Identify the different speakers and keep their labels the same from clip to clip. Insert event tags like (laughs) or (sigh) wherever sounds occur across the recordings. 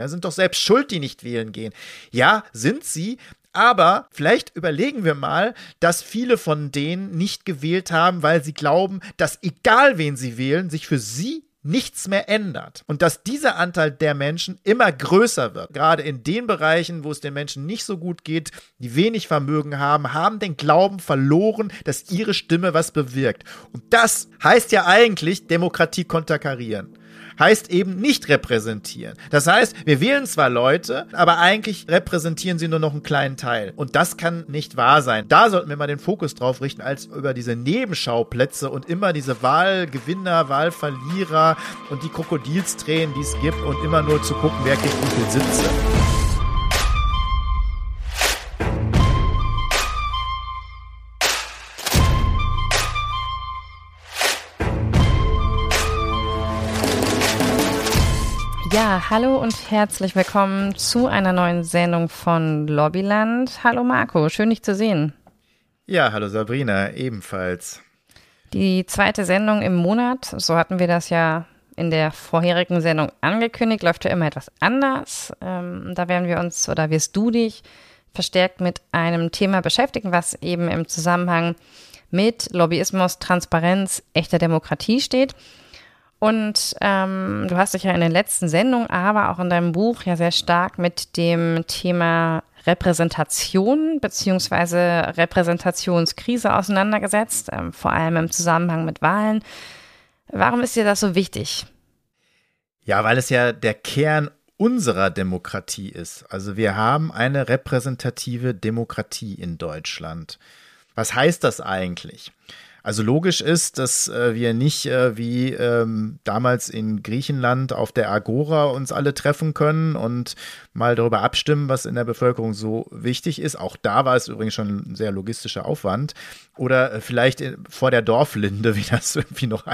Speaker 1: Ja, sind doch selbst schuld, die nicht wählen gehen. Ja, sind sie, aber vielleicht überlegen wir mal, dass viele von denen nicht gewählt haben, weil sie glauben, dass egal wen sie wählen, sich für sie nichts mehr ändert und dass dieser Anteil der Menschen immer größer wird. Gerade in den Bereichen, wo es den Menschen nicht so gut geht, die wenig Vermögen haben, haben den Glauben verloren, dass ihre Stimme was bewirkt. Und das heißt ja eigentlich Demokratie konterkarieren heißt eben nicht repräsentieren. Das heißt, wir wählen zwar Leute, aber eigentlich repräsentieren sie nur noch einen kleinen Teil. Und das kann nicht wahr sein. Da sollten wir mal den Fokus drauf richten, als über diese Nebenschauplätze und immer diese Wahlgewinner, Wahlverlierer und die Krokodilstränen, die es gibt und immer nur zu gucken, wer kriegt wie viel Sitze.
Speaker 2: Ja, hallo und herzlich willkommen zu einer neuen Sendung von Lobbyland. Hallo Marco, schön dich zu sehen.
Speaker 1: Ja, hallo Sabrina, ebenfalls.
Speaker 2: Die zweite Sendung im Monat, so hatten wir das ja in der vorherigen Sendung angekündigt, läuft ja immer etwas anders. Ähm, da werden wir uns oder wirst du dich verstärkt mit einem Thema beschäftigen, was eben im Zusammenhang mit Lobbyismus, Transparenz, echter Demokratie steht. Und ähm, du hast dich ja in den letzten Sendungen, aber auch in deinem Buch ja sehr stark mit dem Thema Repräsentation beziehungsweise Repräsentationskrise auseinandergesetzt, ähm, vor allem im Zusammenhang mit Wahlen. Warum ist dir das so wichtig?
Speaker 1: Ja, weil es ja der Kern unserer Demokratie ist. Also wir haben eine repräsentative Demokratie in Deutschland. Was heißt das eigentlich? Also logisch ist, dass äh, wir nicht äh, wie ähm, damals in Griechenland auf der Agora uns alle treffen können und mal darüber abstimmen, was in der Bevölkerung so wichtig ist. Auch da war es übrigens schon ein sehr logistischer Aufwand. Oder äh, vielleicht in, vor der Dorflinde, (laughs) wie das irgendwie noch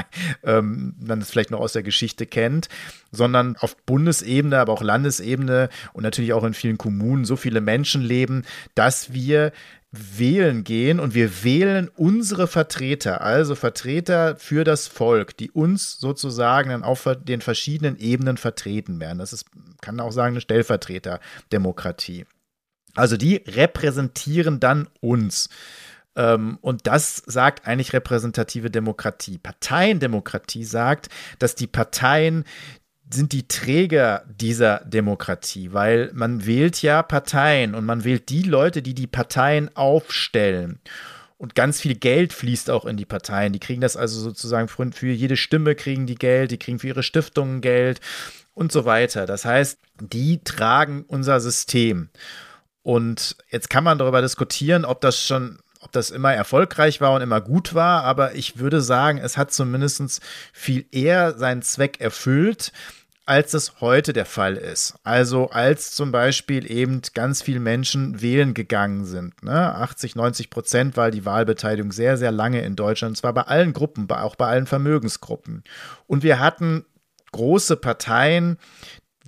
Speaker 1: ähm, man das vielleicht noch aus der Geschichte kennt, sondern auf Bundesebene, aber auch Landesebene und natürlich auch in vielen Kommunen so viele Menschen leben, dass wir wählen gehen und wir wählen unsere Vertreter, also Vertreter für das Volk, die uns sozusagen dann auf den verschiedenen Ebenen vertreten werden. Das ist, kann auch sagen, eine Stellvertreterdemokratie. Also die repräsentieren dann uns. Ähm, und das sagt eigentlich repräsentative Demokratie. Parteiendemokratie sagt, dass die Parteien sind die Träger dieser Demokratie, weil man wählt ja Parteien und man wählt die Leute, die die Parteien aufstellen. Und ganz viel Geld fließt auch in die Parteien. Die kriegen das also sozusagen für jede Stimme kriegen die Geld, die kriegen für ihre Stiftungen Geld und so weiter. Das heißt, die tragen unser System. Und jetzt kann man darüber diskutieren, ob das schon ob das immer erfolgreich war und immer gut war, aber ich würde sagen, es hat zumindest viel eher seinen Zweck erfüllt, als es heute der Fall ist. Also als zum Beispiel eben ganz viele Menschen wählen gegangen sind. Ne? 80, 90 Prozent war die Wahlbeteiligung sehr, sehr lange in Deutschland, und zwar bei allen Gruppen, auch bei allen Vermögensgruppen. Und wir hatten große Parteien,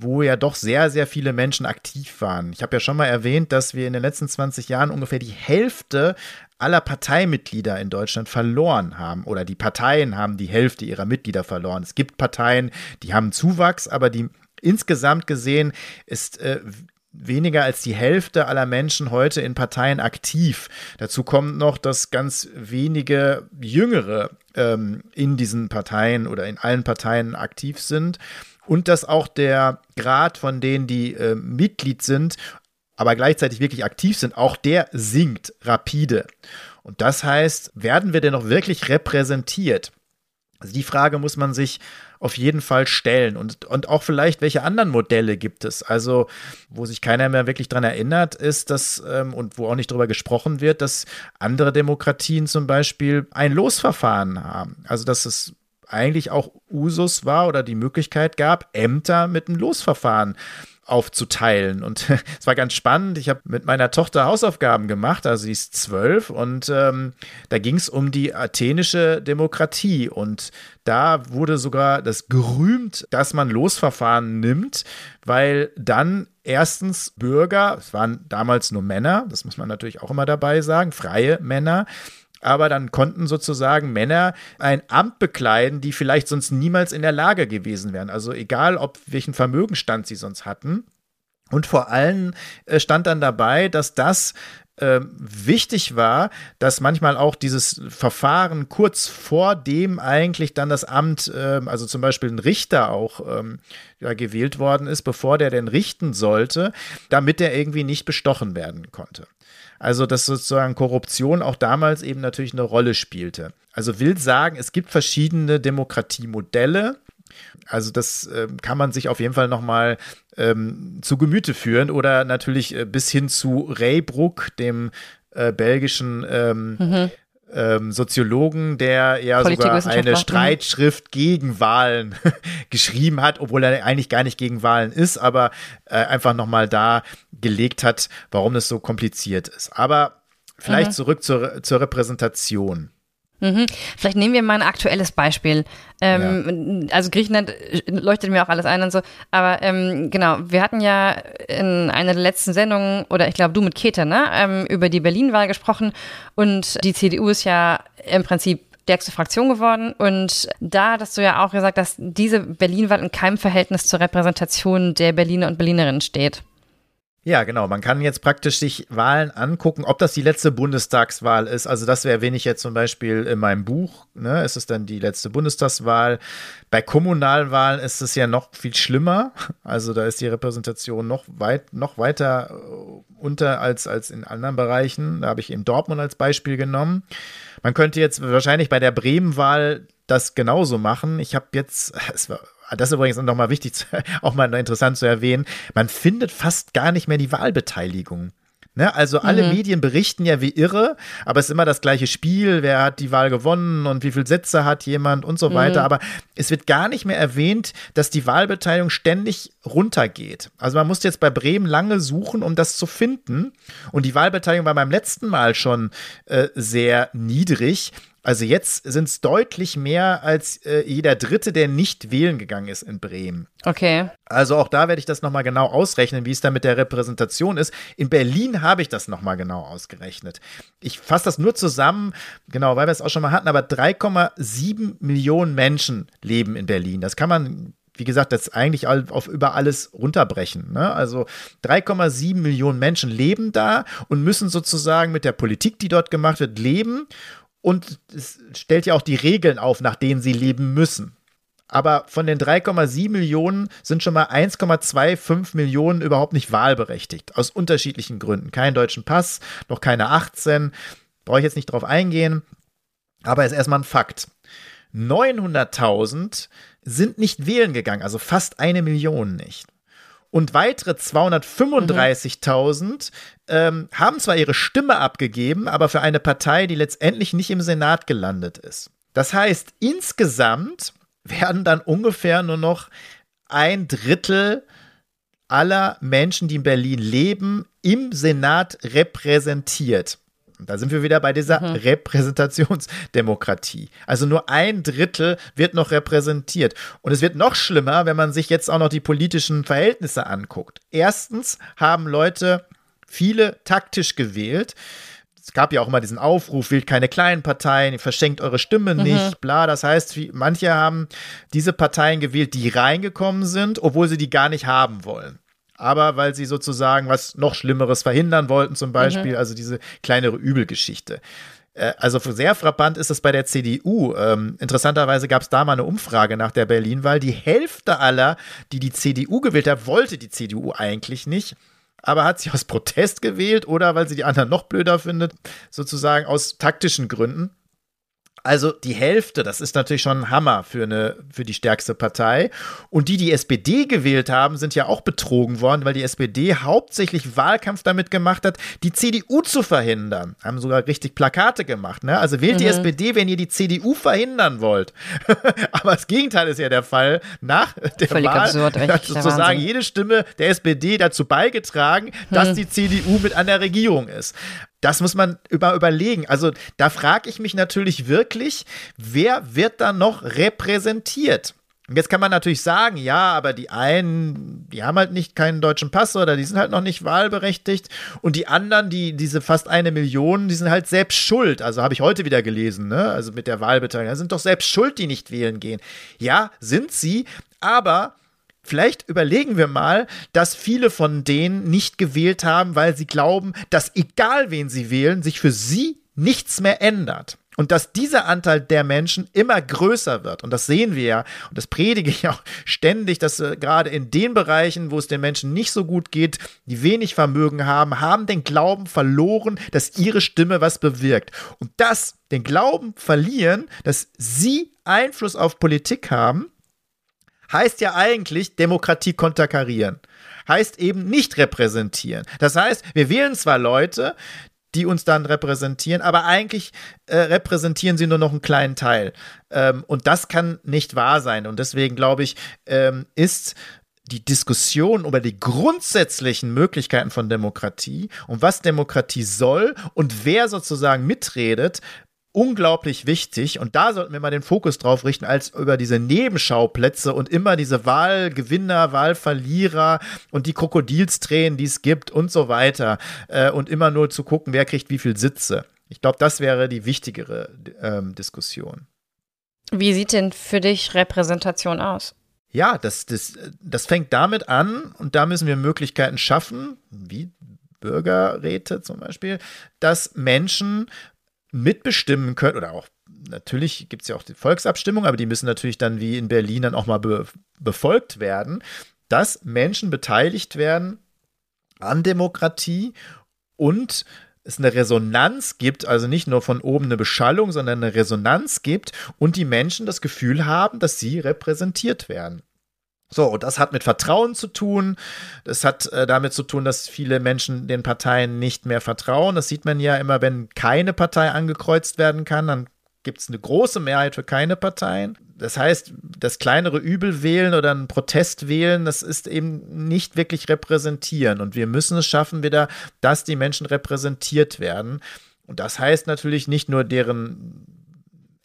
Speaker 1: wo ja doch sehr, sehr viele Menschen aktiv waren. Ich habe ja schon mal erwähnt, dass wir in den letzten 20 Jahren ungefähr die Hälfte aller Parteimitglieder in Deutschland verloren haben oder die Parteien haben die Hälfte ihrer Mitglieder verloren. Es gibt Parteien, die haben Zuwachs, aber die insgesamt gesehen ist äh, weniger als die Hälfte aller Menschen heute in Parteien aktiv. Dazu kommt noch, dass ganz wenige Jüngere ähm, in diesen Parteien oder in allen Parteien aktiv sind und dass auch der Grad von denen, die äh, Mitglied sind, aber gleichzeitig wirklich aktiv sind, auch der sinkt rapide. Und das heißt, werden wir denn noch wirklich repräsentiert? Also die Frage muss man sich auf jeden Fall stellen und, und auch vielleicht, welche anderen Modelle gibt es? Also, wo sich keiner mehr wirklich dran erinnert, ist, dass ähm, und wo auch nicht drüber gesprochen wird, dass andere Demokratien zum Beispiel ein Losverfahren haben. Also, dass es eigentlich auch Usus war oder die Möglichkeit gab, Ämter mit einem Losverfahren aufzuteilen. Und (laughs) es war ganz spannend. Ich habe mit meiner Tochter Hausaufgaben gemacht, also sie ist zwölf und ähm, da ging es um die athenische Demokratie. Und da wurde sogar das gerühmt, dass man Losverfahren nimmt, weil dann erstens Bürger, es waren damals nur Männer, das muss man natürlich auch immer dabei sagen, freie Männer, aber dann konnten sozusagen Männer ein Amt bekleiden, die vielleicht sonst niemals in der Lage gewesen wären. Also egal, ob welchen Vermögenstand sie sonst hatten. Und vor allem äh, stand dann dabei, dass das äh, wichtig war, dass manchmal auch dieses Verfahren kurz vor dem eigentlich dann das Amt, äh, also zum Beispiel ein Richter auch ähm, ja, gewählt worden ist, bevor der denn richten sollte, damit er irgendwie nicht bestochen werden konnte. Also, dass sozusagen Korruption auch damals eben natürlich eine Rolle spielte. Also will sagen, es gibt verschiedene Demokratiemodelle. Also das äh, kann man sich auf jeden Fall nochmal ähm, zu Gemüte führen oder natürlich äh, bis hin zu Ray Brook, dem äh, belgischen ähm, mhm. Ähm, Soziologen, der ja sogar eine mhm. Streitschrift gegen Wahlen (laughs) geschrieben hat, obwohl er eigentlich gar nicht gegen Wahlen ist, aber äh, einfach nochmal da gelegt hat, warum es so kompliziert ist. Aber vielleicht mhm. zurück zur, zur Repräsentation.
Speaker 2: Mhm. Vielleicht nehmen wir mal ein aktuelles Beispiel. Ähm, ja. Also Griechenland äh, leuchtet mir auch alles ein und so. Aber ähm, genau, wir hatten ja in einer der letzten Sendungen, oder ich glaube du mit Kete, ne, ähm, über die Berlin-Wahl gesprochen. Und die CDU ist ja im Prinzip stärkste Fraktion geworden. Und da hattest du ja auch gesagt, dass diese Berlin-Wahl in keinem Verhältnis zur Repräsentation der Berliner und Berlinerinnen steht.
Speaker 1: Ja, genau. Man kann jetzt praktisch sich Wahlen angucken, ob das die letzte Bundestagswahl ist. Also das erwähne ich jetzt zum Beispiel in meinem Buch. Ne? Ist es dann die letzte Bundestagswahl? Bei Kommunalwahlen ist es ja noch viel schlimmer. Also da ist die Repräsentation noch weit, noch weiter äh, unter als, als in anderen Bereichen. Da habe ich eben Dortmund als Beispiel genommen. Man könnte jetzt wahrscheinlich bei der Bremen-Wahl das genauso machen. Ich habe jetzt, (laughs) es war das ist übrigens nochmal wichtig, (laughs) auch mal interessant zu erwähnen, man findet fast gar nicht mehr die Wahlbeteiligung. Ne? Also alle mhm. Medien berichten ja wie irre, aber es ist immer das gleiche Spiel, wer hat die Wahl gewonnen und wie viele Sätze hat jemand und so mhm. weiter. Aber es wird gar nicht mehr erwähnt, dass die Wahlbeteiligung ständig runtergeht. Also man musste jetzt bei Bremen lange suchen, um das zu finden. Und die Wahlbeteiligung war beim letzten Mal schon äh, sehr niedrig. Also jetzt sind es deutlich mehr als äh, jeder Dritte, der nicht wählen gegangen ist in Bremen.
Speaker 2: Okay.
Speaker 1: Also auch da werde ich das nochmal genau ausrechnen, wie es da mit der Repräsentation ist. In Berlin habe ich das nochmal genau ausgerechnet. Ich fasse das nur zusammen, genau, weil wir es auch schon mal hatten, aber 3,7 Millionen Menschen leben in Berlin. Das kann man wie gesagt, das eigentlich auf über alles runterbrechen. Ne? Also 3,7 Millionen Menschen leben da und müssen sozusagen mit der Politik, die dort gemacht wird, leben und es stellt ja auch die Regeln auf, nach denen sie leben müssen. Aber von den 3,7 Millionen sind schon mal 1,25 Millionen überhaupt nicht wahlberechtigt. Aus unterschiedlichen Gründen. Keinen deutschen Pass, noch keine 18. Brauche ich jetzt nicht drauf eingehen. Aber ist erstmal ein Fakt. 900.000 sind nicht wählen gegangen, also fast eine Million nicht. Und weitere 235.000 mhm. ähm, haben zwar ihre Stimme abgegeben, aber für eine Partei, die letztendlich nicht im Senat gelandet ist. Das heißt, insgesamt werden dann ungefähr nur noch ein Drittel aller Menschen, die in Berlin leben, im Senat repräsentiert. Da sind wir wieder bei dieser mhm. Repräsentationsdemokratie. Also nur ein Drittel wird noch repräsentiert. Und es wird noch schlimmer, wenn man sich jetzt auch noch die politischen Verhältnisse anguckt. Erstens haben Leute viele taktisch gewählt. Es gab ja auch immer diesen Aufruf, wählt keine kleinen Parteien, verschenkt eure Stimme mhm. nicht, mhm. bla. Das heißt, manche haben diese Parteien gewählt, die reingekommen sind, obwohl sie die gar nicht haben wollen aber weil sie sozusagen was noch Schlimmeres verhindern wollten, zum Beispiel, mhm. also diese kleinere Übelgeschichte. Äh, also sehr frappant ist es bei der CDU. Ähm, interessanterweise gab es da mal eine Umfrage nach der Berlin-Wahl. Die Hälfte aller, die die CDU gewählt hat, wollte die CDU eigentlich nicht aber hat sie aus Protest gewählt oder weil sie die anderen noch blöder findet, sozusagen aus taktischen Gründen. Also die Hälfte, das ist natürlich schon ein Hammer für, eine, für die stärkste Partei. Und die, die SPD gewählt haben, sind ja auch betrogen worden, weil die SPD hauptsächlich Wahlkampf damit gemacht hat, die CDU zu verhindern. Haben sogar richtig Plakate gemacht. Ne? Also wählt mhm. die SPD, wenn ihr die CDU verhindern wollt. (laughs) Aber das Gegenteil ist ja der Fall. Nach der Völlig Wahl absurd, hat sozusagen jede Stimme der SPD dazu beigetragen, dass hm. die CDU mit an der Regierung ist. Das muss man über, überlegen. Also da frage ich mich natürlich wirklich, wer wird da noch repräsentiert? Und jetzt kann man natürlich sagen, ja, aber die einen, die haben halt nicht keinen deutschen Pass oder die sind halt noch nicht wahlberechtigt und die anderen, die diese fast eine Million, die sind halt selbst schuld. Also habe ich heute wieder gelesen, ne? Also mit der Wahlbeteiligung, sind doch selbst schuld, die nicht wählen gehen. Ja, sind sie, aber Vielleicht überlegen wir mal, dass viele von denen nicht gewählt haben, weil sie glauben, dass egal wen sie wählen, sich für sie nichts mehr ändert. Und dass dieser Anteil der Menschen immer größer wird. Und das sehen wir ja. Und das predige ich auch ständig, dass äh, gerade in den Bereichen, wo es den Menschen nicht so gut geht, die wenig Vermögen haben, haben den Glauben verloren, dass ihre Stimme was bewirkt. Und das, den Glauben verlieren, dass sie Einfluss auf Politik haben, heißt ja eigentlich Demokratie konterkarieren. Heißt eben nicht repräsentieren. Das heißt, wir wählen zwar Leute, die uns dann repräsentieren, aber eigentlich äh, repräsentieren sie nur noch einen kleinen Teil. Ähm, und das kann nicht wahr sein. Und deswegen glaube ich, ähm, ist die Diskussion über die grundsätzlichen Möglichkeiten von Demokratie und was Demokratie soll und wer sozusagen mitredet, unglaublich wichtig und da sollten wir mal den Fokus drauf richten, als über diese Nebenschauplätze und immer diese Wahlgewinner, Wahlverlierer und die Krokodilstränen, die es gibt und so weiter äh, und immer nur zu gucken, wer kriegt wie viel Sitze. Ich glaube, das wäre die wichtigere ähm, Diskussion.
Speaker 2: Wie sieht denn für dich Repräsentation aus?
Speaker 1: Ja, das, das, das fängt damit an und da müssen wir Möglichkeiten schaffen, wie Bürgerräte zum Beispiel, dass Menschen mitbestimmen können oder auch natürlich gibt es ja auch die Volksabstimmung, aber die müssen natürlich dann wie in Berlin dann auch mal be befolgt werden, dass Menschen beteiligt werden an Demokratie und es eine Resonanz gibt, also nicht nur von oben eine Beschallung, sondern eine Resonanz gibt und die Menschen das Gefühl haben, dass sie repräsentiert werden. So, und das hat mit Vertrauen zu tun. Das hat äh, damit zu tun, dass viele Menschen den Parteien nicht mehr vertrauen. Das sieht man ja immer, wenn keine Partei angekreuzt werden kann, dann gibt es eine große Mehrheit für keine Parteien. Das heißt, das kleinere Übel wählen oder einen Protest wählen, das ist eben nicht wirklich repräsentieren. Und wir müssen es schaffen wieder, dass die Menschen repräsentiert werden. Und das heißt natürlich nicht nur deren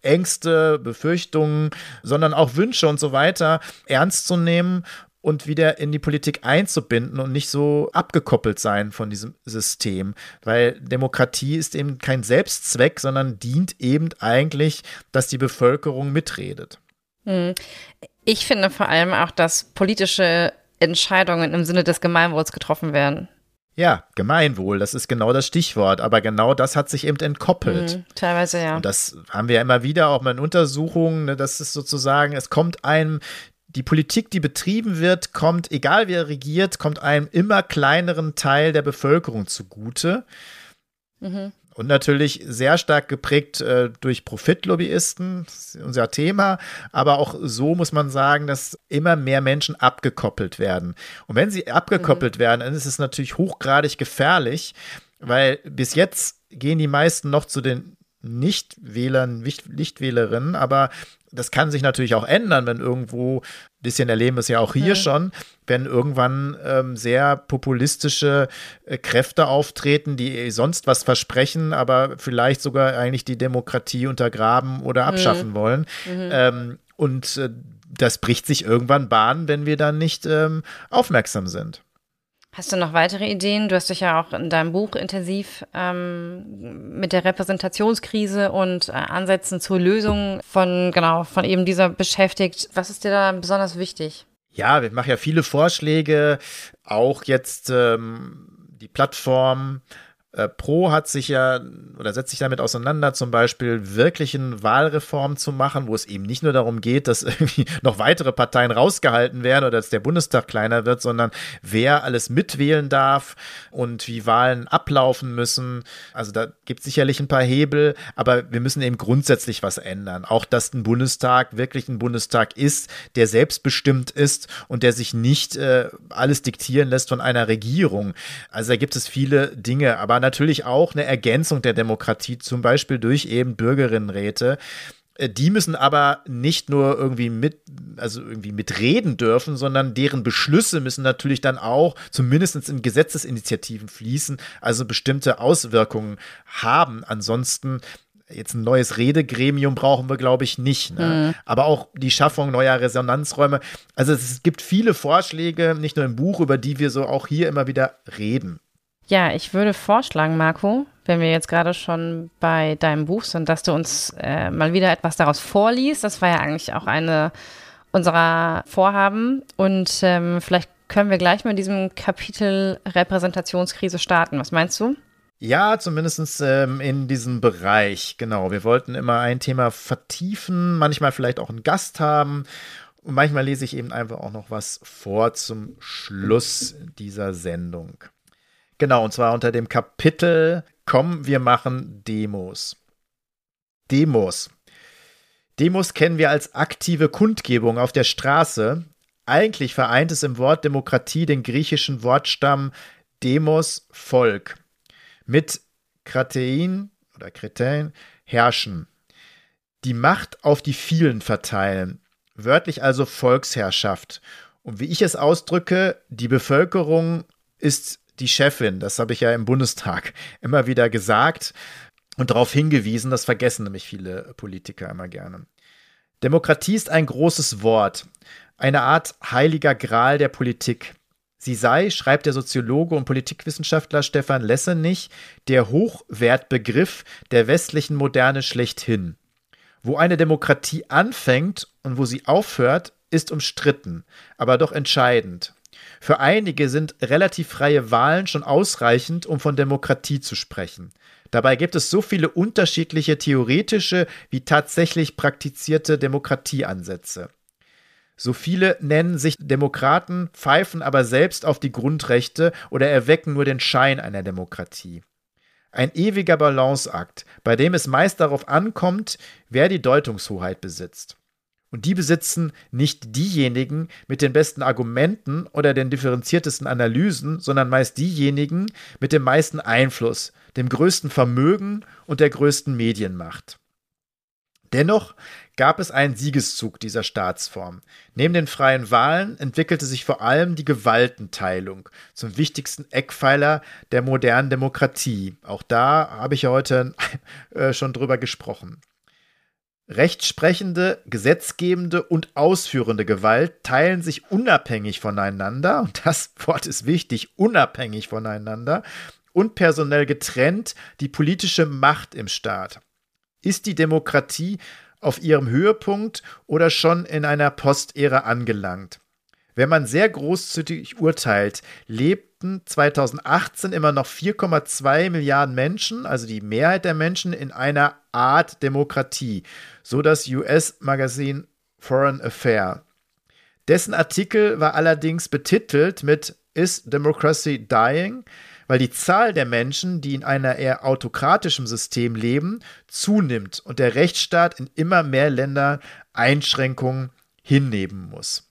Speaker 1: Ängste, Befürchtungen, sondern auch Wünsche und so weiter ernst zu nehmen und wieder in die Politik einzubinden und nicht so abgekoppelt sein von diesem System. Weil Demokratie ist eben kein Selbstzweck, sondern dient eben eigentlich, dass die Bevölkerung mitredet.
Speaker 2: Hm. Ich finde vor allem auch, dass politische Entscheidungen im Sinne des Gemeinwohls getroffen werden.
Speaker 1: Ja, Gemeinwohl, das ist genau das Stichwort. Aber genau das hat sich eben entkoppelt.
Speaker 2: Mhm, teilweise ja.
Speaker 1: Und das haben wir ja immer wieder auch mal in Untersuchungen. Ne, das ist sozusagen, es kommt einem, die Politik, die betrieben wird, kommt, egal wer regiert, kommt einem immer kleineren Teil der Bevölkerung zugute. Mhm. Und natürlich sehr stark geprägt äh, durch Profitlobbyisten, das ist unser Thema. Aber auch so muss man sagen, dass immer mehr Menschen abgekoppelt werden. Und wenn sie abgekoppelt mhm. werden, dann ist es natürlich hochgradig gefährlich, weil bis jetzt gehen die meisten noch zu den Nichtwählern, Nichtwählerinnen, aber das kann sich natürlich auch ändern, wenn irgendwo, ein bisschen erleben wir es ja auch hier mhm. schon, wenn irgendwann ähm, sehr populistische äh, Kräfte auftreten, die sonst was versprechen, aber vielleicht sogar eigentlich die Demokratie untergraben oder mhm. abschaffen mhm. wollen. Mhm. Ähm, und äh, das bricht sich irgendwann Bahn, wenn wir dann nicht ähm, aufmerksam sind.
Speaker 2: Hast du noch weitere Ideen? Du hast dich ja auch in deinem Buch intensiv ähm, mit der Repräsentationskrise und äh, Ansätzen zur Lösung von genau von eben dieser beschäftigt. Was ist dir da besonders wichtig?
Speaker 1: Ja, wir machen ja viele Vorschläge, auch jetzt ähm, die Plattform Pro hat sich ja oder setzt sich damit auseinander, zum Beispiel wirklichen Wahlreform zu machen, wo es eben nicht nur darum geht, dass (laughs) irgendwie noch weitere Parteien rausgehalten werden oder dass der Bundestag kleiner wird, sondern wer alles mitwählen darf und wie Wahlen ablaufen müssen. Also da gibt es sicherlich ein paar Hebel, aber wir müssen eben grundsätzlich was ändern. Auch, dass ein Bundestag wirklich ein Bundestag ist, der selbstbestimmt ist und der sich nicht äh, alles diktieren lässt von einer Regierung. Also da gibt es viele Dinge, aber natürlich auch eine Ergänzung der Demokratie, zum Beispiel durch eben Bürgerinnenräte. Äh, die müssen aber nicht nur irgendwie mit, also irgendwie mitreden dürfen, sondern deren Beschlüsse müssen natürlich dann auch zumindest in Gesetzesinitiativen fließen, also bestimmte Auswirkungen haben. Ansonsten Jetzt ein neues Redegremium brauchen wir, glaube ich, nicht. Ne? Mhm. Aber auch die Schaffung neuer Resonanzräume. Also es gibt viele Vorschläge, nicht nur im Buch, über die wir so auch hier immer wieder reden.
Speaker 2: Ja, ich würde vorschlagen, Marco, wenn wir jetzt gerade schon bei deinem Buch sind, dass du uns äh, mal wieder etwas daraus vorliest. Das war ja eigentlich auch eine unserer Vorhaben. Und ähm, vielleicht können wir gleich mit diesem Kapitel Repräsentationskrise starten. Was meinst du?
Speaker 1: Ja, zumindest ähm, in diesem Bereich. Genau. Wir wollten immer ein Thema vertiefen, manchmal vielleicht auch einen Gast haben. Und manchmal lese ich eben einfach auch noch was vor zum Schluss dieser Sendung. Genau, und zwar unter dem Kapitel Komm, wir machen Demos. Demos. Demos kennen wir als aktive Kundgebung auf der Straße. Eigentlich vereint es im Wort Demokratie den griechischen Wortstamm Demos Volk mit Kratein oder Kretein herrschen. Die Macht auf die vielen verteilen, wörtlich also Volksherrschaft. Und wie ich es ausdrücke, die Bevölkerung ist die Chefin, das habe ich ja im Bundestag immer wieder gesagt und darauf hingewiesen, das vergessen nämlich viele Politiker immer gerne. Demokratie ist ein großes Wort, eine Art heiliger Gral der Politik. Sie sei, schreibt der Soziologe und Politikwissenschaftler Stefan Lessenich, der Hochwertbegriff der westlichen Moderne schlechthin. Wo eine Demokratie anfängt und wo sie aufhört, ist umstritten, aber doch entscheidend. Für einige sind relativ freie Wahlen schon ausreichend, um von Demokratie zu sprechen. Dabei gibt es so viele unterschiedliche theoretische wie tatsächlich praktizierte Demokratieansätze. So viele nennen sich Demokraten, pfeifen aber selbst auf die Grundrechte oder erwecken nur den Schein einer Demokratie. Ein ewiger Balanceakt, bei dem es meist darauf ankommt, wer die Deutungshoheit besitzt. Und die besitzen nicht diejenigen mit den besten Argumenten oder den differenziertesten Analysen, sondern meist diejenigen mit dem meisten Einfluss, dem größten Vermögen und der größten Medienmacht. Dennoch gab es einen Siegeszug dieser Staatsform. Neben den freien Wahlen entwickelte sich vor allem die Gewaltenteilung zum wichtigsten Eckpfeiler der modernen Demokratie. Auch da habe ich ja heute (laughs) äh, schon drüber gesprochen. Rechtsprechende, gesetzgebende und ausführende Gewalt teilen sich unabhängig voneinander, (laughs) und das Wort ist wichtig, unabhängig voneinander und personell getrennt die politische Macht im Staat. Ist die Demokratie auf ihrem Höhepunkt oder schon in einer Postära angelangt? Wenn man sehr großzügig urteilt, lebten 2018 immer noch 4,2 Milliarden Menschen, also die Mehrheit der Menschen, in einer Art Demokratie, so das US-Magazin Foreign Affair. Dessen Artikel war allerdings betitelt mit Is Democracy Dying? weil die Zahl der Menschen, die in einer eher autokratischen System leben, zunimmt und der Rechtsstaat in immer mehr Ländern Einschränkungen hinnehmen muss.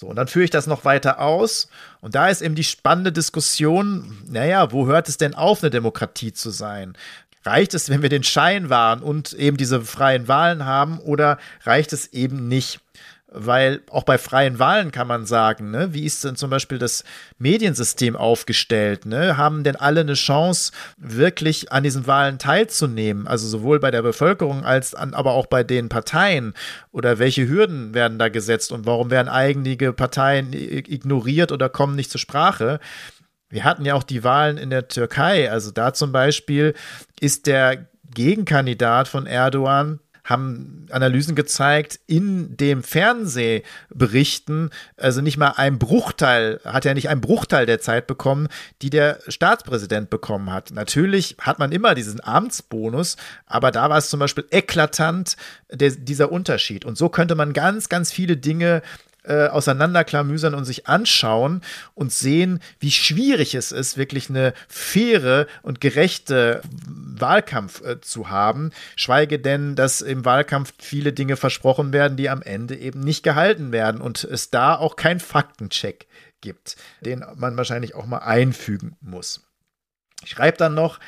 Speaker 1: So, und dann führe ich das noch weiter aus. Und da ist eben die spannende Diskussion, naja, wo hört es denn auf, eine Demokratie zu sein? Reicht es, wenn wir den Schein wahren und eben diese freien Wahlen haben, oder reicht es eben nicht? Weil auch bei freien Wahlen kann man sagen, ne, wie ist denn zum Beispiel das Mediensystem aufgestellt? Ne? Haben denn alle eine Chance, wirklich an diesen Wahlen teilzunehmen? Also sowohl bei der Bevölkerung als an, aber auch bei den Parteien. Oder welche Hürden werden da gesetzt und warum werden einige Parteien ignoriert oder kommen nicht zur Sprache? Wir hatten ja auch die Wahlen in der Türkei. Also da zum Beispiel ist der Gegenkandidat von Erdogan haben Analysen gezeigt, in dem Fernsehberichten, also nicht mal ein Bruchteil, hat er nicht einen Bruchteil der Zeit bekommen, die der Staatspräsident bekommen hat. Natürlich hat man immer diesen Amtsbonus, aber da war es zum Beispiel eklatant, der, dieser Unterschied. Und so könnte man ganz, ganz viele Dinge äh, auseinanderklamüsern und sich anschauen und sehen, wie schwierig es ist, wirklich eine faire und gerechte Wahlkampf äh, zu haben. Schweige denn, dass im Wahlkampf viele Dinge versprochen werden, die am Ende eben nicht gehalten werden und es da auch keinen Faktencheck gibt, den man wahrscheinlich auch mal einfügen muss. Ich schreibe dann noch,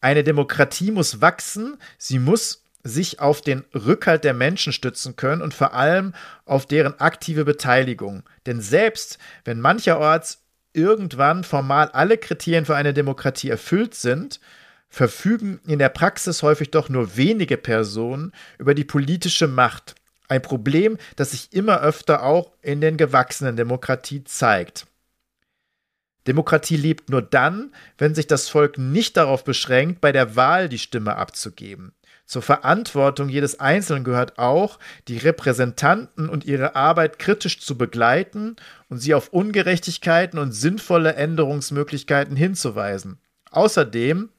Speaker 1: eine Demokratie muss wachsen, sie muss sich auf den Rückhalt der Menschen stützen können und vor allem auf deren aktive Beteiligung. Denn selbst wenn mancherorts irgendwann formal alle Kriterien für eine Demokratie erfüllt sind, verfügen in der Praxis häufig doch nur wenige Personen über die politische Macht. Ein Problem, das sich immer öfter auch in den gewachsenen Demokratie zeigt. Demokratie lebt nur dann, wenn sich das Volk nicht darauf beschränkt, bei der Wahl die Stimme abzugeben. Zur Verantwortung jedes Einzelnen gehört auch, die Repräsentanten und ihre Arbeit kritisch zu begleiten und sie auf Ungerechtigkeiten und sinnvolle Änderungsmöglichkeiten hinzuweisen. Außerdem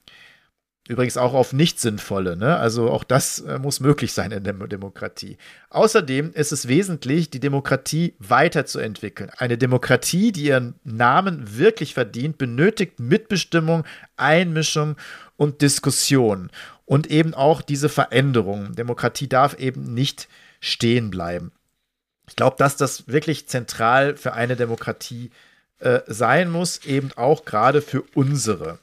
Speaker 1: Übrigens auch auf nicht sinnvolle, ne? Also auch das äh, muss möglich sein in der Demokratie. Außerdem ist es wesentlich, die Demokratie weiterzuentwickeln. Eine Demokratie, die ihren Namen wirklich verdient, benötigt Mitbestimmung, Einmischung und Diskussion und eben auch diese Veränderung. Demokratie darf eben nicht stehen bleiben. Ich glaube, dass das wirklich zentral für eine Demokratie äh, sein muss, eben auch gerade für unsere.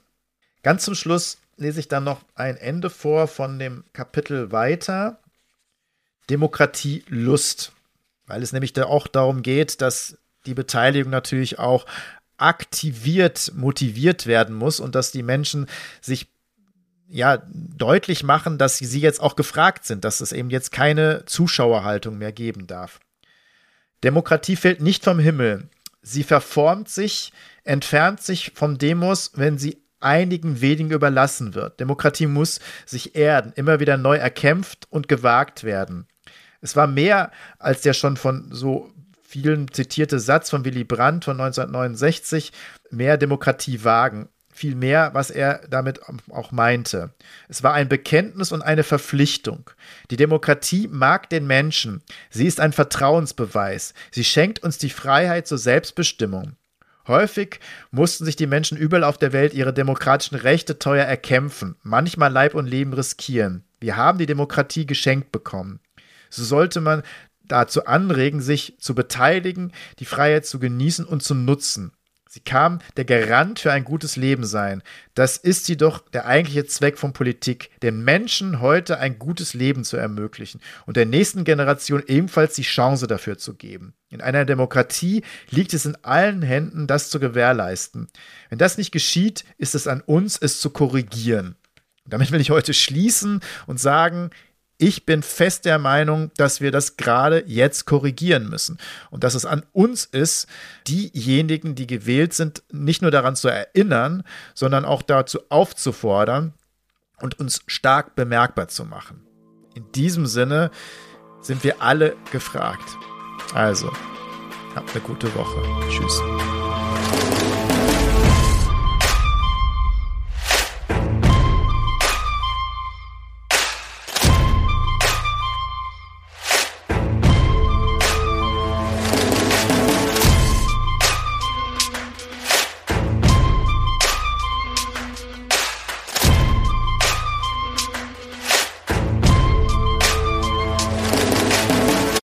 Speaker 1: Ganz zum Schluss lese ich dann noch ein Ende vor von dem Kapitel weiter. Demokratie Lust, weil es nämlich da auch darum geht, dass die Beteiligung natürlich auch aktiviert, motiviert werden muss und dass die Menschen sich ja deutlich machen, dass sie, sie jetzt auch gefragt sind, dass es eben jetzt keine Zuschauerhaltung mehr geben darf. Demokratie fällt nicht vom Himmel. Sie verformt sich, entfernt sich vom Demos, wenn sie einigen wenigen überlassen wird. Demokratie muss sich erden, immer wieder neu erkämpft und gewagt werden. Es war mehr als der schon von so vielen zitierte Satz von Willy Brandt von 1969, mehr Demokratie wagen. Viel mehr, was er damit auch meinte. Es war ein Bekenntnis und eine Verpflichtung. Die Demokratie mag den Menschen. Sie ist ein Vertrauensbeweis. Sie schenkt uns die Freiheit zur Selbstbestimmung. Häufig mussten sich die Menschen überall auf der Welt ihre demokratischen Rechte teuer erkämpfen, manchmal Leib und Leben riskieren. Wir haben die Demokratie geschenkt bekommen. So sollte man dazu anregen, sich zu beteiligen, die Freiheit zu genießen und zu nutzen. Sie kam der Garant für ein gutes Leben sein. Das ist sie doch der eigentliche Zweck von Politik, den Menschen heute ein gutes Leben zu ermöglichen und der nächsten Generation ebenfalls die Chance dafür zu geben. In einer Demokratie liegt es in allen Händen, das zu gewährleisten. Wenn das nicht geschieht, ist es an uns, es zu korrigieren. Damit will ich heute schließen und sagen, ich bin fest der Meinung, dass wir das gerade jetzt korrigieren müssen und dass es an uns ist, diejenigen, die gewählt sind, nicht nur daran zu erinnern, sondern auch dazu aufzufordern und uns stark bemerkbar zu machen. In diesem Sinne sind wir alle gefragt. Also, habt eine gute Woche. Tschüss.